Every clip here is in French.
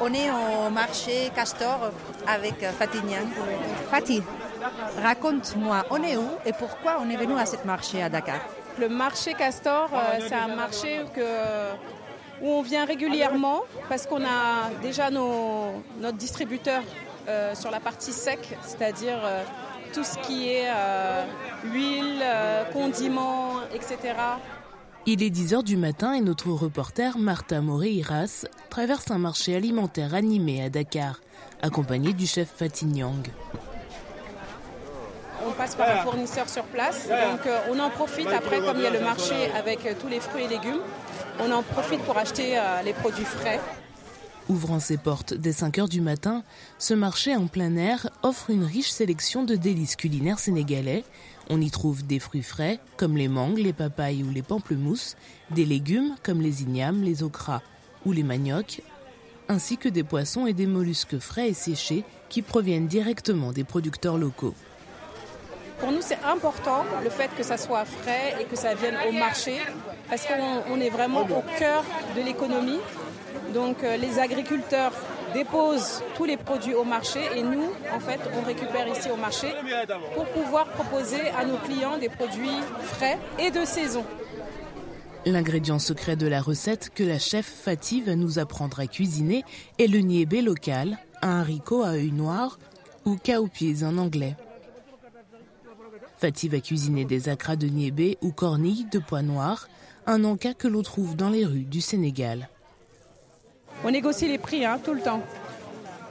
On est au marché Castor avec Fatih Niang. Fatih, raconte-moi, on est où et pourquoi on est venu à ce marché à Dakar? Le marché Castor, euh, c'est un marché où on vient régulièrement parce qu'on a déjà nos, notre distributeur euh, sur la partie sec, c'est-à-dire euh, tout ce qui est huile, condiments, etc. Il est 10h du matin et notre reporter Martha Moré-Iras traverse un marché alimentaire animé à Dakar, accompagné du chef Fatih Nyang on passe par un fournisseur sur place. Donc euh, on en profite après, comme il y a le marché avec euh, tous les fruits et légumes, on en profite pour acheter euh, les produits frais. Ouvrant ses portes dès 5 heures du matin, ce marché en plein air offre une riche sélection de délices culinaires sénégalais. On y trouve des fruits frais, comme les mangues, les papayes ou les pamplemousses, des légumes, comme les ignames, les okras ou les maniocs, ainsi que des poissons et des mollusques frais et séchés qui proviennent directement des producteurs locaux. Pour nous, c'est important le fait que ça soit frais et que ça vienne au marché, parce qu'on est vraiment au cœur de l'économie. Donc euh, les agriculteurs déposent tous les produits au marché et nous, en fait, on récupère ici au marché pour pouvoir proposer à nos clients des produits frais et de saison. L'ingrédient secret de la recette que la chef Fatih va nous apprendre à cuisiner est le niébé local, un haricot à œil noir ou cowpeas en anglais. Fatih va cuisiner des acras de niébé ou cornilles de pois noirs, un encas que l'on trouve dans les rues du Sénégal. On négocie les prix hein, tout le temps.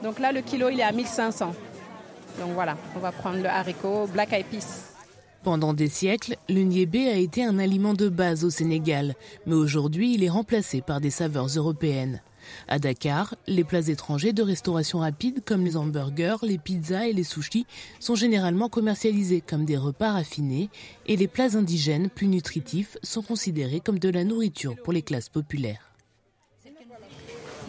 Donc là, le kilo, il est à 1500. Donc voilà, on va prendre le haricot Black Eyed Peas. Pendant des siècles, le niébé a été un aliment de base au Sénégal, mais aujourd'hui il est remplacé par des saveurs européennes. À Dakar, les plats étrangers de restauration rapide comme les hamburgers, les pizzas et les sushis sont généralement commercialisés comme des repas raffinés et les plats indigènes plus nutritifs sont considérés comme de la nourriture pour les classes populaires.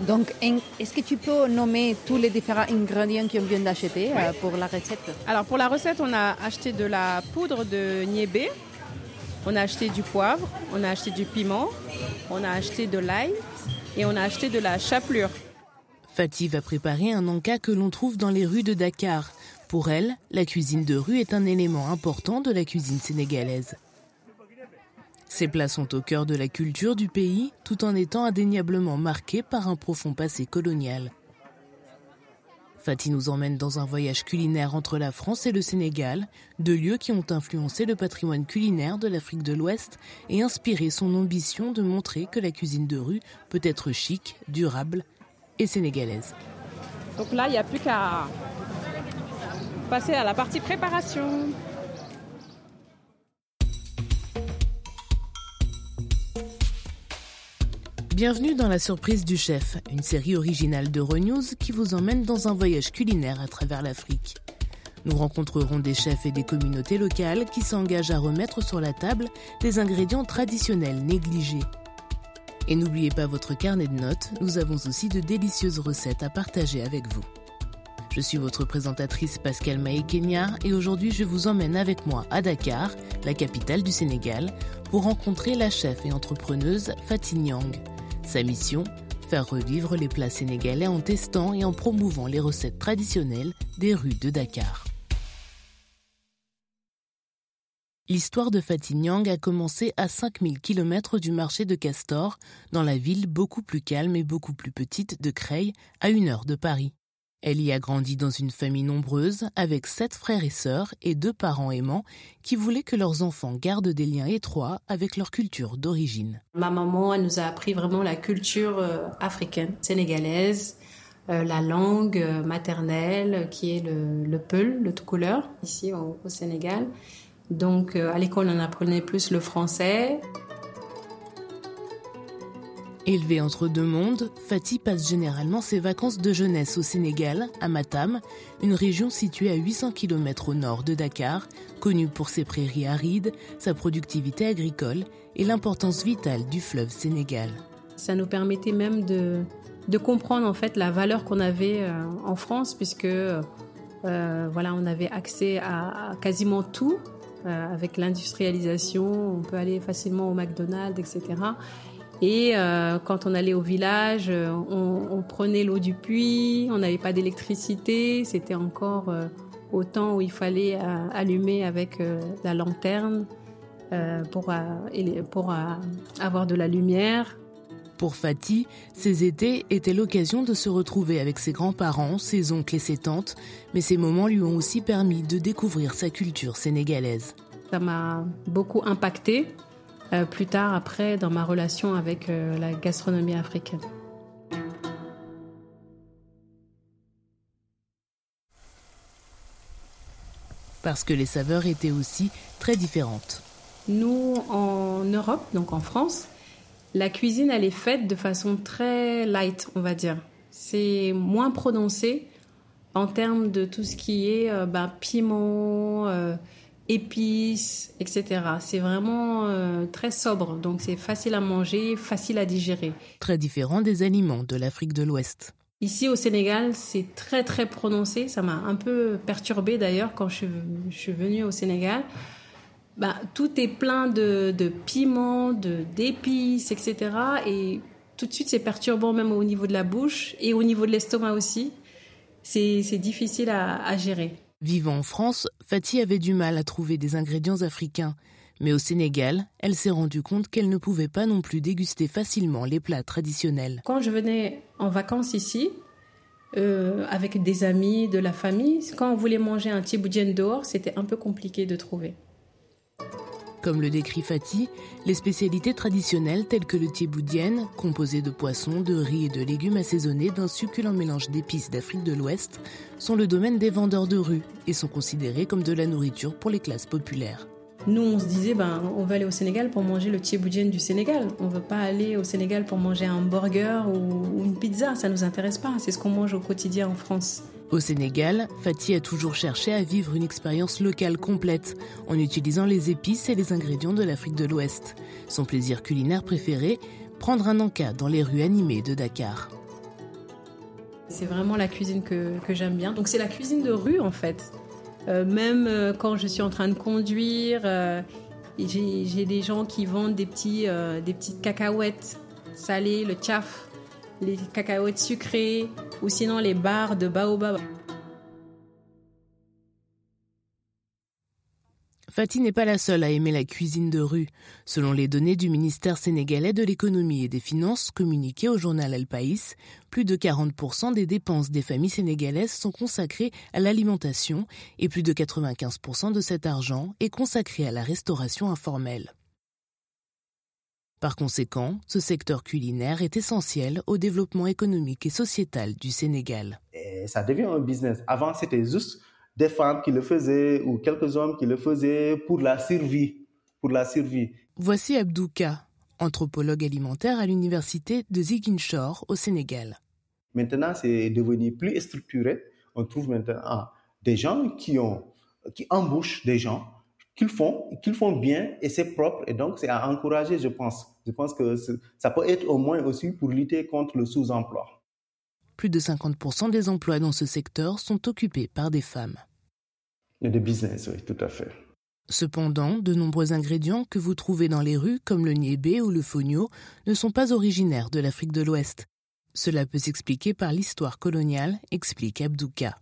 Donc, est-ce que tu peux nommer tous les différents ingrédients qu'on vient d'acheter euh, pour la recette? Alors, pour la recette, on a acheté de la poudre de niébé, on a acheté du poivre, on a acheté du piment, on a acheté de l'ail, et on a acheté de la chapelure. Fatih va préparer un encas que l'on trouve dans les rues de Dakar. Pour elle, la cuisine de rue est un élément important de la cuisine sénégalaise. Ces plats sont au cœur de la culture du pays tout en étant indéniablement marqués par un profond passé colonial. Fatih nous emmène dans un voyage culinaire entre la France et le Sénégal, deux lieux qui ont influencé le patrimoine culinaire de l'Afrique de l'Ouest et inspiré son ambition de montrer que la cuisine de rue peut être chic, durable et sénégalaise. Donc là, il n'y a plus qu'à passer à la partie préparation. Bienvenue dans La Surprise du Chef, une série originale de Renews qui vous emmène dans un voyage culinaire à travers l'Afrique. Nous rencontrerons des chefs et des communautés locales qui s'engagent à remettre sur la table des ingrédients traditionnels négligés. Et n'oubliez pas votre carnet de notes, nous avons aussi de délicieuses recettes à partager avec vous. Je suis votre présentatrice Pascal Maé Kenya et aujourd'hui je vous emmène avec moi à Dakar, la capitale du Sénégal, pour rencontrer la chef et entrepreneuse Fatih Nyang. Sa mission Faire revivre les plats sénégalais en testant et en promouvant les recettes traditionnelles des rues de Dakar. L'histoire de Fatignang a commencé à 5000 km du marché de Castor, dans la ville beaucoup plus calme et beaucoup plus petite de Creil, à une heure de Paris. Elle y a grandi dans une famille nombreuse, avec sept frères et sœurs et deux parents aimants qui voulaient que leurs enfants gardent des liens étroits avec leur culture d'origine. Ma maman, elle nous a appris vraiment la culture euh, africaine, sénégalaise, euh, la langue euh, maternelle qui est le, le peul, le tout couleur, ici au, au Sénégal. Donc à l'école, on apprenait plus le français. Élevée entre deux mondes, Fatih passe généralement ses vacances de jeunesse au Sénégal, à Matam, une région située à 800 km au nord de Dakar, connue pour ses prairies arides, sa productivité agricole et l'importance vitale du fleuve Sénégal. Ça nous permettait même de, comprendre en fait la valeur qu'on avait euh, en France, puisque euh, voilà, on avait accès à, à quasiment tout. Euh, avec l'industrialisation, on peut aller facilement au McDonald's, etc. Et euh, quand on allait au village, euh, on, prenait l'eau du puits, on n'avait pas d'électricité, c'était encore euh, au temps où il fallait allumer avec la lanterne pour, pour avoir de la lumière. Pour Fatih, ces étés étaient l'occasion de se retrouver avec ses grands-parents, ses oncles et ses tantes, mais ces moments lui ont aussi permis de découvrir sa culture sénégalaise. Ça m'a beaucoup impacté euh, plus tard après dans ma relation avec euh, la gastronomie africaine. Parce que les saveurs étaient aussi très différentes. Nous, en Europe, donc en France, la cuisine, elle est faite de façon très light, on va dire. C'est moins prononcé en termes de tout ce qui est euh, ben, piment, épices, etc. C'est vraiment euh, très sobre, donc c'est facile à manger, facile à digérer. Très différent des aliments de l'Afrique de l'Ouest. Ici au Sénégal, c'est très très prononcé. Ça m'a un peu perturbé d'ailleurs quand je, suis venue au Sénégal. Bah, tout est plein de, de piments, d'épices, etc. Et tout de suite, c'est perturbant même au niveau de la bouche et au niveau de l'estomac aussi. C'est difficile à gérer. Vivant en France, Fatih avait du mal à trouver des ingrédients africains. Mais au Sénégal, elle s'est rendue compte qu'elle ne pouvait pas non plus déguster facilement les plats traditionnels. Quand je venais en vacances ici, euh, avec des amis, de la famille, quand on voulait manger un tiboudienne dehors, c'était un peu compliqué de trouver. Comme le décrit Fatih, les spécialités traditionnelles telles que le thieboudienne, composé de poissons, de riz et de légumes assaisonnés d'un succulent mélange d'épices d'Afrique de l'Ouest, sont le domaine des vendeurs de rue et sont considérés comme de la nourriture pour les classes populaires. Nous, on se disait, ben, on va aller au Sénégal pour manger le thieboudienne du Sénégal. On ne veut pas aller au Sénégal pour manger un burger ou une pizza. Ça ne nous intéresse pas. C'est ce qu'on mange au quotidien en France. Au Sénégal, Fatih a toujours cherché à vivre une expérience locale complète en utilisant les épices et les ingrédients de l'Afrique de l'Ouest. Son plaisir culinaire préféré, prendre un encas dans les rues animées de Dakar. C'est vraiment la cuisine que, j'aime bien. Donc c'est la cuisine de rue en fait. Euh, même euh, quand je suis en train de conduire, euh, j'ai des gens qui vendent des, petits, des petites cacahuètes salées, le tchaf les cacahuètes sucrées ou sinon les barres de baobab. Fatih n'est pas la seule à aimer la cuisine de rue. Selon les données du ministère sénégalais de l'économie et des finances communiquées au journal El País, plus de 40% des dépenses des familles sénégalaises sont consacrées à l'alimentation et plus de 95% de cet argent est consacré à la restauration informelle. Par conséquent, ce secteur culinaire est essentiel au développement économique et sociétal du Sénégal. ça devient un business. Avant, c'était juste des femmes qui le faisaient ou quelques hommes qui le faisaient pour la survie. Pour la survie. Voici Abdouka, anthropologue alimentaire à l'université de Ziguinchor au Sénégal. Maintenant, c'est devenu plus structuré. On trouve maintenant des gens qui, ont, qui embauchent des gens qu'ils font, qu'ils font bien et c'est propre et donc c'est à encourager, je pense. Je pense que ça peut être au moins aussi pour lutter contre le sous-emploi. Plus de 50% des emplois dans ce secteur sont occupés par des femmes. Et de business, oui, tout à fait. Cependant, de nombreux ingrédients que vous trouvez dans les rues, comme le niébé ou le fonio, ne sont pas originaires de l'Afrique de l'Ouest. Cela peut s'expliquer par l'histoire coloniale, explique Abdouka.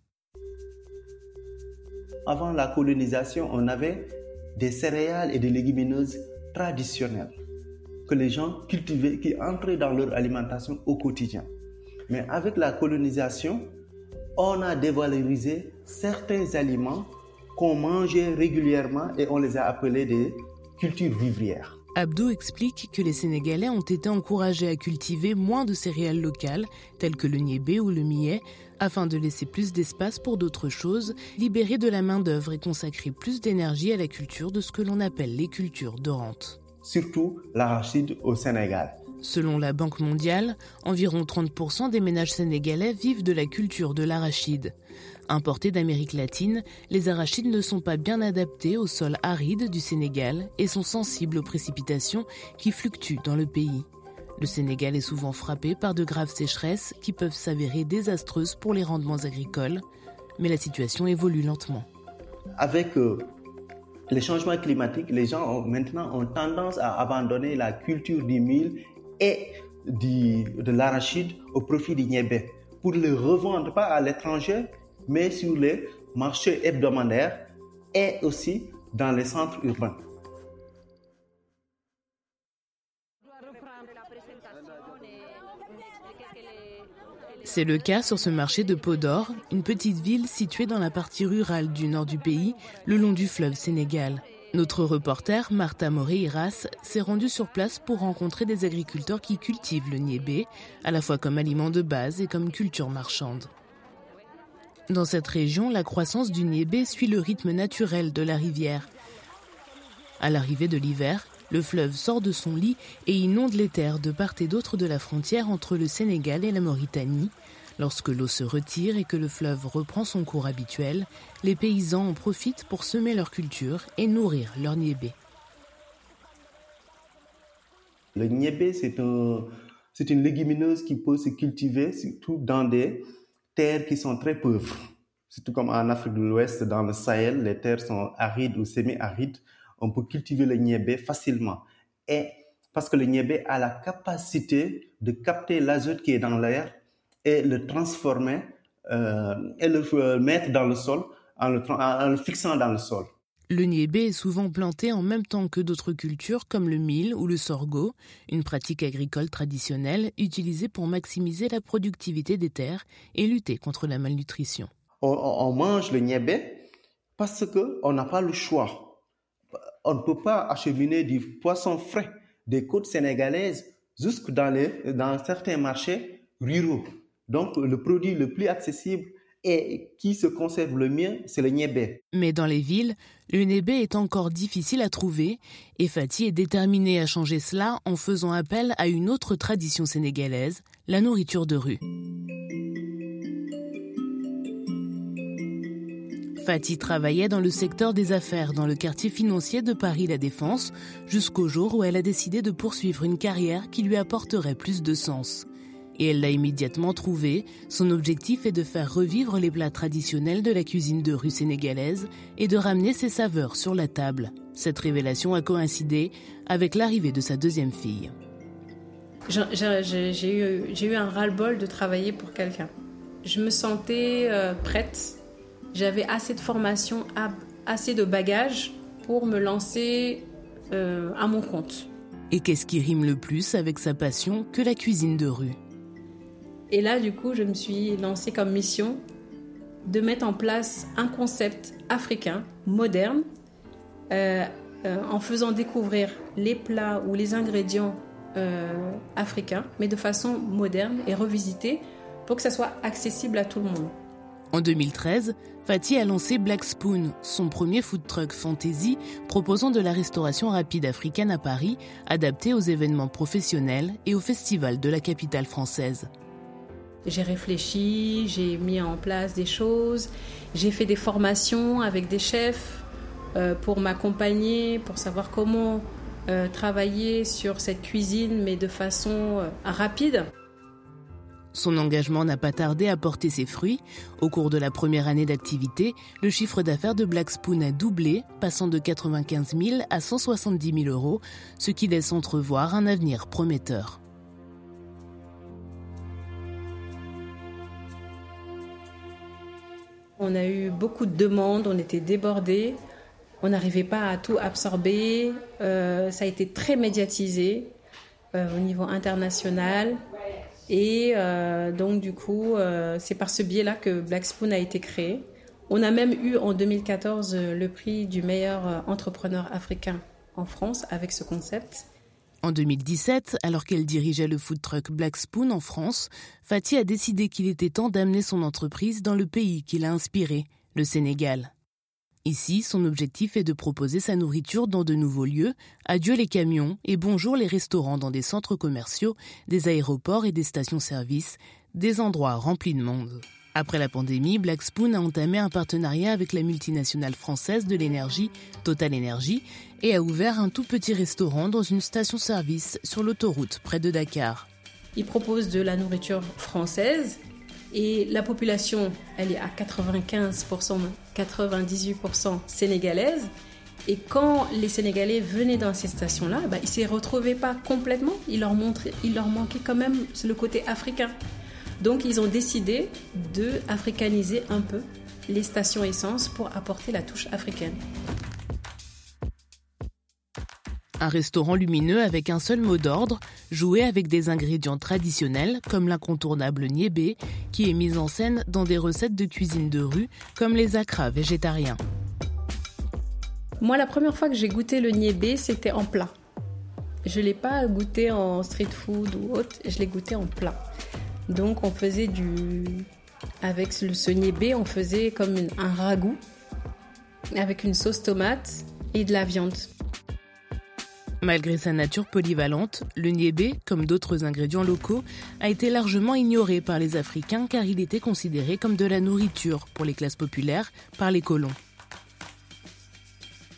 Avant la colonisation, on avait des céréales et des légumineuses traditionnelles que les gens cultivaient, qui entraient dans leur alimentation au quotidien. Mais avec la colonisation, on a dévalorisé certains aliments qu'on mangeait régulièrement et on les a appelés des cultures vivrières. Abdou explique que les Sénégalais ont été encouragés à cultiver moins de céréales locales, telles que le niébé ou le millet, afin de laisser plus d'espace pour d'autres choses, libérer de la main-d'œuvre et consacrer plus d'énergie à la culture de ce que l'on appelle les cultures de rente. Surtout l'arachide au Sénégal. Selon la Banque mondiale, environ 30% des ménages sénégalais vivent de la culture de l'arachide. Importés d'Amérique latine, les arachides ne sont pas bien adaptés au sol aride du Sénégal et sont sensibles aux précipitations qui fluctuent dans le pays. Le Sénégal est souvent frappé par de graves sécheresses qui peuvent s'avérer désastreuses pour les rendements agricoles, mais la situation évolue lentement. Avec euh, les changements climatiques, les gens ont, maintenant ont tendance à abandonner la culture du mil et de l'arachide au profit du niébé pour le revendre pas à l'étranger, mais sur les marchés hebdomadaires et aussi dans les centres urbains. C'est le cas sur ce marché de Podor, une petite ville située dans la partie rurale du nord du pays, le long du fleuve Sénégal. Notre reporter, Martha Moreiras, s'est rendue sur place pour rencontrer des agriculteurs qui cultivent le niébé, à la fois comme aliment de base et comme culture marchande. Dans cette région, la croissance du niébé suit le rythme naturel de la rivière. À l'arrivée de l'hiver, le fleuve sort de son lit et inonde les terres de part et d'autre de la frontière entre le Sénégal et la Mauritanie, Lorsque l'eau se retire et que le fleuve reprend son cours habituel, les paysans en profitent pour semer leur culture et nourrir leur niébé. Le niébé, c'est un, une légumineuse qui peut se cultiver surtout dans des terres qui sont très pauvres. Surtout comme en Afrique de l'Ouest, dans le Sahel, les terres sont arides ou semi-arides. On peut cultiver le niébé facilement. Et parce que le niébé a la capacité de capter l'azote qui est dans l'air et le transformer euh, et le euh, mettre dans le sol en le, fixant dans le sol. Le niébé est souvent planté en même temps que d'autres cultures comme le mil ou le sorgho, une pratique agricole traditionnelle utilisée pour maximiser la productivité des terres et lutter contre la malnutrition. On, mange le niébé parce qu'on n'a pas le choix. On ne peut pas acheminer du poisson frais des côtes sénégalaises jusque dans, les, dans certains marchés ruraux. Donc, le produit le plus accessible et qui se conserve le mieux, c'est le niébé. Mais dans les villes, le niébé est encore difficile à trouver et Fatih est déterminé à changer cela en faisant appel à une autre tradition sénégalaise, la nourriture de rue. Fatih travaillait dans le secteur des affaires dans le quartier financier de Paris La Défense jusqu'au jour où elle a décidé de poursuivre une carrière qui lui apporterait plus de sens et elle l'a immédiatement trouvé. Son objectif est de faire revivre les plats traditionnels de la cuisine de rue sénégalaise et de ramener ses saveurs sur la table. Cette révélation a coïncidé avec l'arrivée de sa deuxième fille. J'ai eu, un ras-le-bol de travailler pour quelqu'un. Je me sentais euh, prête. J'avais assez de formation, assez de bagages pour me lancer euh, à mon compte. Et qu'est-ce qui rime le plus avec sa passion que la cuisine de rue? Et là, du coup, je me suis lancée comme mission de mettre en place un concept africain, moderne, euh, euh, en faisant découvrir les plats ou les ingrédients euh, africains, mais de façon moderne et revisitée pour que ça soit accessible à tout le monde. En 2013, Fatih a lancé Black Spoon, son premier food truck fantasy proposant de la restauration rapide africaine à Paris, adaptée aux événements professionnels et aux festivals de la capitale française. J'ai réfléchi, j'ai mis en place des choses, j'ai fait des formations avec des chefs euh, pour m'accompagner, pour savoir comment euh, travailler sur cette cuisine, mais de façon euh, rapide. Son engagement n'a pas tardé à porter ses fruits. Au cours de la première année d'activité, le chiffre d'affaires de Black Spoon a doublé, passant de 95 000 à 170 000 euros, ce qui laisse entrevoir un avenir prometteur. On a eu beaucoup de demandes, on était débordés, on n'arrivait pas à tout absorber. Euh, ça a été très médiatisé euh, au niveau international. Et euh, donc, du coup, c'est par ce biais-là que Black Spoon a été créé. On a même eu en 2014 le prix du meilleur entrepreneur africain en France avec ce concept. En 2017, alors qu'elle dirigeait le food truck Black Spoon en France, Fatih a décidé qu'il était temps d'amener son entreprise dans le pays qui l'a inspiré, le Sénégal. Ici, son objectif est de proposer sa nourriture dans de nouveaux lieux, adieu les camions et bonjour les restaurants dans des centres commerciaux, des aéroports et des stations-service, des endroits remplis de monde. Après la pandémie, Black Spoon a entamé un partenariat avec la multinationale française de l'énergie, Total Energy, et a ouvert un tout petit restaurant dans une station-service sur l'autoroute près de Dakar. Il propose de la nourriture française et la population, elle est à 95%, 98% sénégalaise. Et quand les Sénégalais venaient dans ces stations-là, bah, ils ne s'y retrouvaient pas complètement. Il leur, leur manquait quand même le côté africain. Donc ils ont décidé de africaniser un peu les stations essence pour apporter la touche africaine. Un restaurant lumineux avec un seul mot d'ordre, joué avec des ingrédients traditionnels comme l'incontournable niébé, qui est mis en scène dans des recettes de cuisine de rue comme les acras végétariens. Moi, la première fois que j'ai goûté le niébé, c'était en plat. Je ne l'ai pas goûté en street food ou autre, je l'ai goûté en plat. Donc on faisait du... Avec ce niébé, on faisait comme un ragoût avec une sauce tomate et de la viande. Malgré sa nature polyvalente, le niébé, comme d'autres ingrédients locaux, a été largement ignoré par les Africains car il était considéré comme de la nourriture pour les classes populaires par les colons.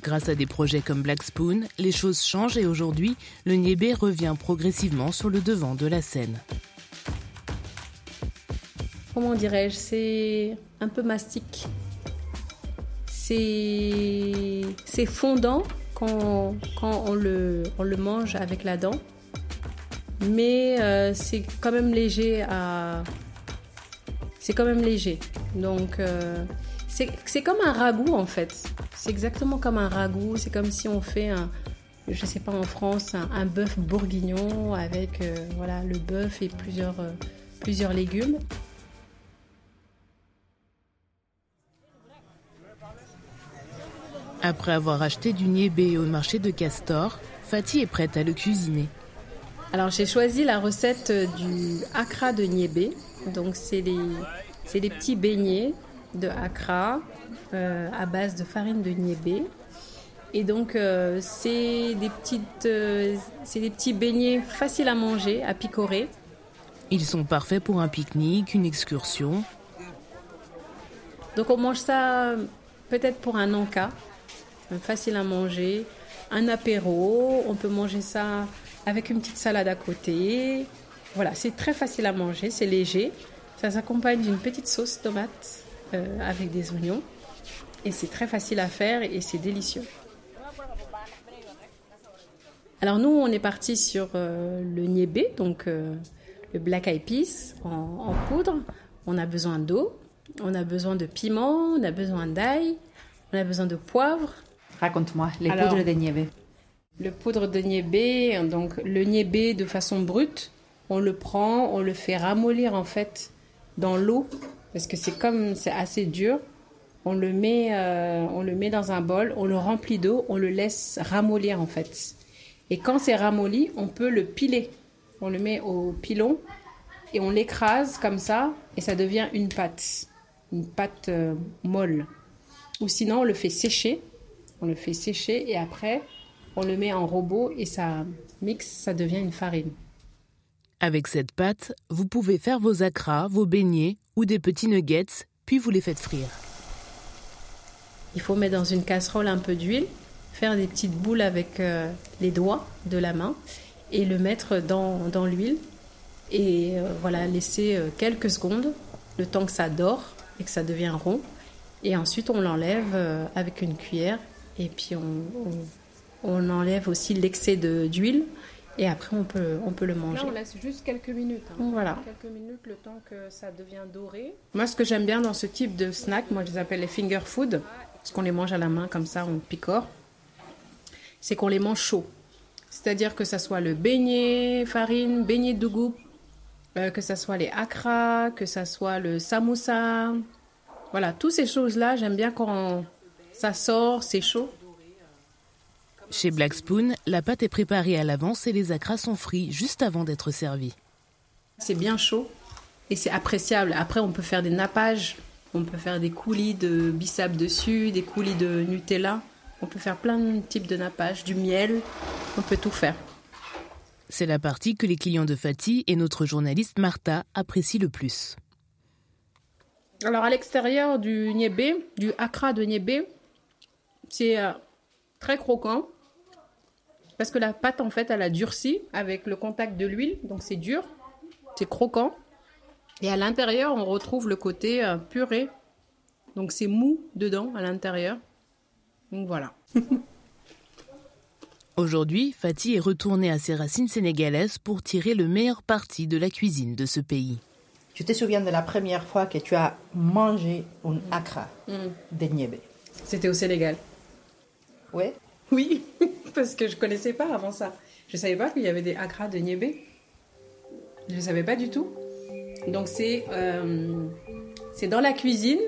Grâce à des projets comme Black Spoon, les choses changent et aujourd'hui, le niébé revient progressivement sur le devant de la scène. Comment dirais-je C'est un peu mastique. C'est fondant quand, on, le, mange avec la dent. Mais euh, c'est quand même léger. C'est quand même léger. Donc, euh, c'est comme un ragoût en fait. C'est exactement comme un ragoût. C'est comme si on fait un, je sais pas en France, un, bœuf bourguignon avec euh, voilà le bœuf et plusieurs légumes. Après avoir acheté du niébé au marché de Castor, Fatih est prête à le cuisiner. Alors j'ai choisi la recette du akra de niébé. Donc c'est des, des petits beignets de akra euh, à base de farine de niébé. Et donc euh, c'est des petites, euh, c'est des petits beignets faciles à manger, à picorer. Ils sont parfaits pour un pique-nique, une excursion. Donc on mange ça peut-être pour un encas facile à manger, un apéro, on peut manger ça avec une petite salade à côté. Voilà, c'est très facile à manger, c'est léger. Ça s'accompagne d'une petite sauce tomate euh, avec des oignons. Et c'est très facile à faire et c'est délicieux. Alors nous, on est parti sur euh, le niébé, donc euh, le black peas en, en poudre. On a besoin d'eau, on a besoin de piment, on a besoin d'ail, on a besoin de poivre, Raconte-moi, les poudres de niébé. Le poudre de niébé, donc le niébé de façon brute, on le prend, on le fait ramollir en fait dans l'eau parce que c'est comme c'est assez dur. On le met, euh, on le met dans un bol, on le remplit d'eau, on le laisse ramollir en fait. Et quand c'est ramolli, on peut le piler. On le met au pilon et on l'écrase comme ça et ça devient une pâte, une pâte euh, molle. Ou sinon on le fait sécher on le fait sécher et après, on le met en robot et ça mixe, ça devient une farine. Avec cette pâte, vous pouvez faire vos acras, vos beignets ou des petits nuggets, puis vous les faites frire. Il faut mettre dans une casserole un peu d'huile, faire des petites boules avec euh, les doigts de la main et le mettre dans, dans l'huile et euh, voilà laisser euh, quelques secondes le temps que ça dort et que ça devient rond et ensuite on l'enlève avec une cuillère et puis on, enlève aussi l'excès d'huile. Et après, on peut, on peut le manger. Là, on laisse juste quelques minutes. Hein. Voilà. Quelques minutes, le temps que ça devient doré. Moi, ce que j'aime bien dans ce type de snack, moi, je les appelle les finger food, parce qu'on les mange à la main comme ça, on picore, c'est qu'on les mange chauds. C'est-à-dire que ça soit le beignet, farine, beignet de goût, euh, que ça soit les akra, que ça soit le samoussa. Voilà, toutes ces choses-là, j'aime bien quand ça sort, c'est chaud. Chez Black Spoon, la pâte est préparée à l'avance et les acras sont frits juste avant d'être servis. C'est bien chaud et c'est appréciable. Après, on peut faire des nappages, on peut faire des coulis de bissap dessus, des coulis de Nutella. On peut faire plein de types de nappages, du miel, on peut tout faire. C'est la partie que les clients de Fatih et notre journaliste Martha apprécient le plus. Alors à l'extérieur du niébé, du akra de niébé, c'est euh, très croquant parce que la pâte en fait elle a durci avec le contact de l'huile, donc c'est dur, c'est croquant. Et à l'intérieur, on retrouve le côté euh, puré. Donc c'est mou dedans à l'intérieur. Donc voilà. Aujourd'hui, Fatih est retournée à ses racines sénégalaises pour tirer le meilleur parti de la cuisine de ce pays. Tu te souviens de la première fois que tu as mangé un akra Mm. de niébé? C'était au Sénégal. Oui. Oui, parce que je connaissais pas avant ça. Je savais pas qu'il y avait des akras de niébé. Je savais pas du tout. Donc c'est euh, dans la cuisine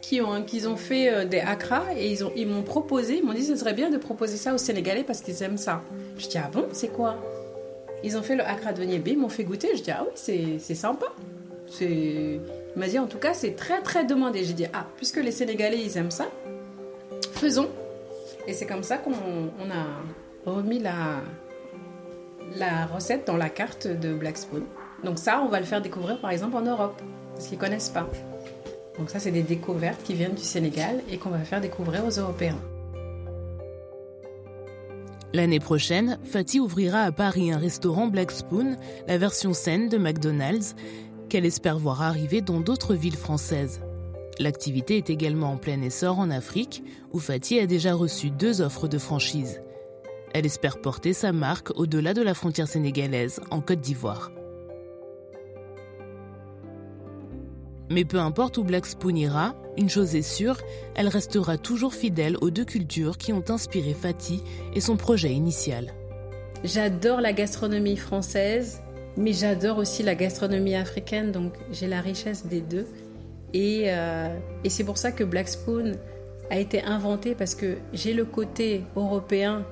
qu'ils ont, qu'ils ont fait euh, des akras et ils ont ils m'ont proposé, ils m'ont dit ce serait bien de proposer ça aux Sénégalais parce qu'ils aiment ça. Je dis ah bon c'est quoi? Ils ont fait le akra de niébé, ils m'ont fait goûter. Je dis ah oui c'est sympa. Il m'a dit en tout cas c'est très très demandé. J'ai dit ah puisque les Sénégalais ils aiment ça, faisons. Et c'est comme ça qu'on on a remis la, la recette dans la carte de Black Spoon. Donc ça, on va le faire découvrir par exemple en Europe, parce qu'ils connaissent pas. Donc ça, c'est des découvertes qui viennent du Sénégal et qu'on va faire découvrir aux Européens. L'année prochaine, Fatih ouvrira à Paris un restaurant Black Spoon, la version saine de McDonald's, qu'elle espère voir arriver dans d'autres villes françaises. L'activité est également en plein essor en Afrique, où Fatih a déjà reçu deux offres de franchise. Elle espère porter sa marque au-delà de la frontière sénégalaise, en Côte d'Ivoire. Mais peu importe où Black Spoon ira, une chose est sûre, elle restera toujours fidèle aux deux cultures qui ont inspiré Fatih et son projet initial. J'adore la gastronomie française, mais j'adore aussi la gastronomie africaine, donc j'ai la richesse des deux. Et, euh, et c'est pour ça que Black Spoon a été inventé, parce que j'ai le côté européen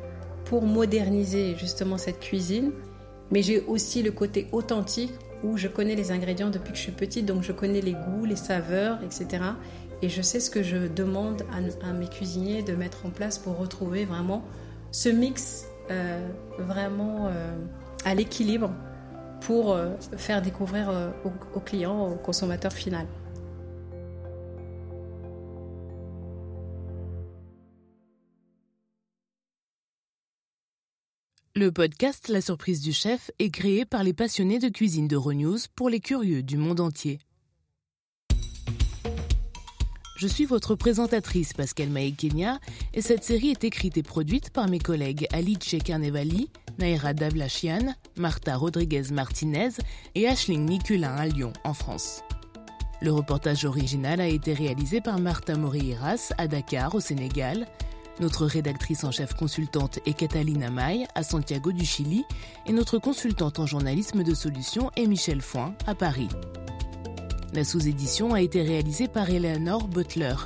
pour moderniser justement cette cuisine, mais j'ai aussi le côté authentique où je connais les ingrédients depuis que je suis petite, donc je connais les goûts, les saveurs, etc. Et je sais ce que je demande à, mes cuisiniers de mettre en place pour retrouver vraiment ce mix euh, vraiment euh, à l'équilibre pour faire découvrir euh, au, au client, au consommateur final. Le podcast La surprise du chef est créé par les passionnés de cuisine d'Euronews pour les curieux du monde entier. Je suis votre présentatrice Pascal Mae Kenya et cette série est écrite et produite par mes collègues Alice Carnevali, Naira Davlachian, Martha Rodriguez Martinez et Ashling Niculin à Lyon, en France. Le reportage original a été réalisé par Martha Moreiras à Dakar, au Sénégal. Notre rédactrice en chef consultante est Catalina May à Santiago du Chili et notre consultante en journalisme de solutions est Michel Foin à Paris. La sous-édition a été réalisée par Eleanor Butler.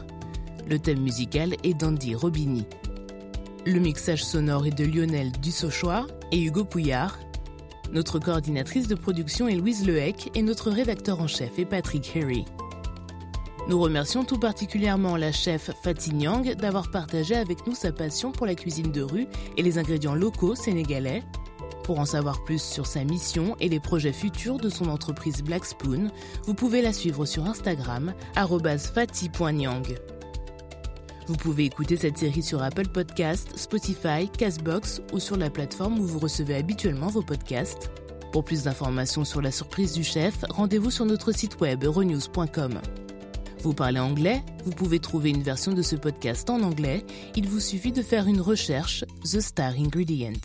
Le thème musical est d'Andy Robini. Le mixage sonore est de Lionel Dussochois et Hugo Pouillard. Notre coordinatrice de production est Louise Lehec et notre rédacteur en chef est Patrick Harry. Nous remercions tout particulièrement la chef Fatih Nyang d'avoir partagé avec nous sa passion pour la cuisine de rue et les ingrédients locaux sénégalais. Pour en savoir plus sur sa mission et les projets futurs de son entreprise Black Spoon, vous pouvez la suivre sur Instagram @fatih.nyang. Vous pouvez écouter cette série sur Apple Podcasts, Spotify, Castbox ou sur la plateforme où vous recevez habituellement vos podcasts. Pour plus d'informations sur la surprise du chef, rendez-vous sur notre site web euronews.com. Vous parlez anglais Vous pouvez trouver une version de ce podcast en anglais. Il vous suffit de faire une recherche The Star Ingredient.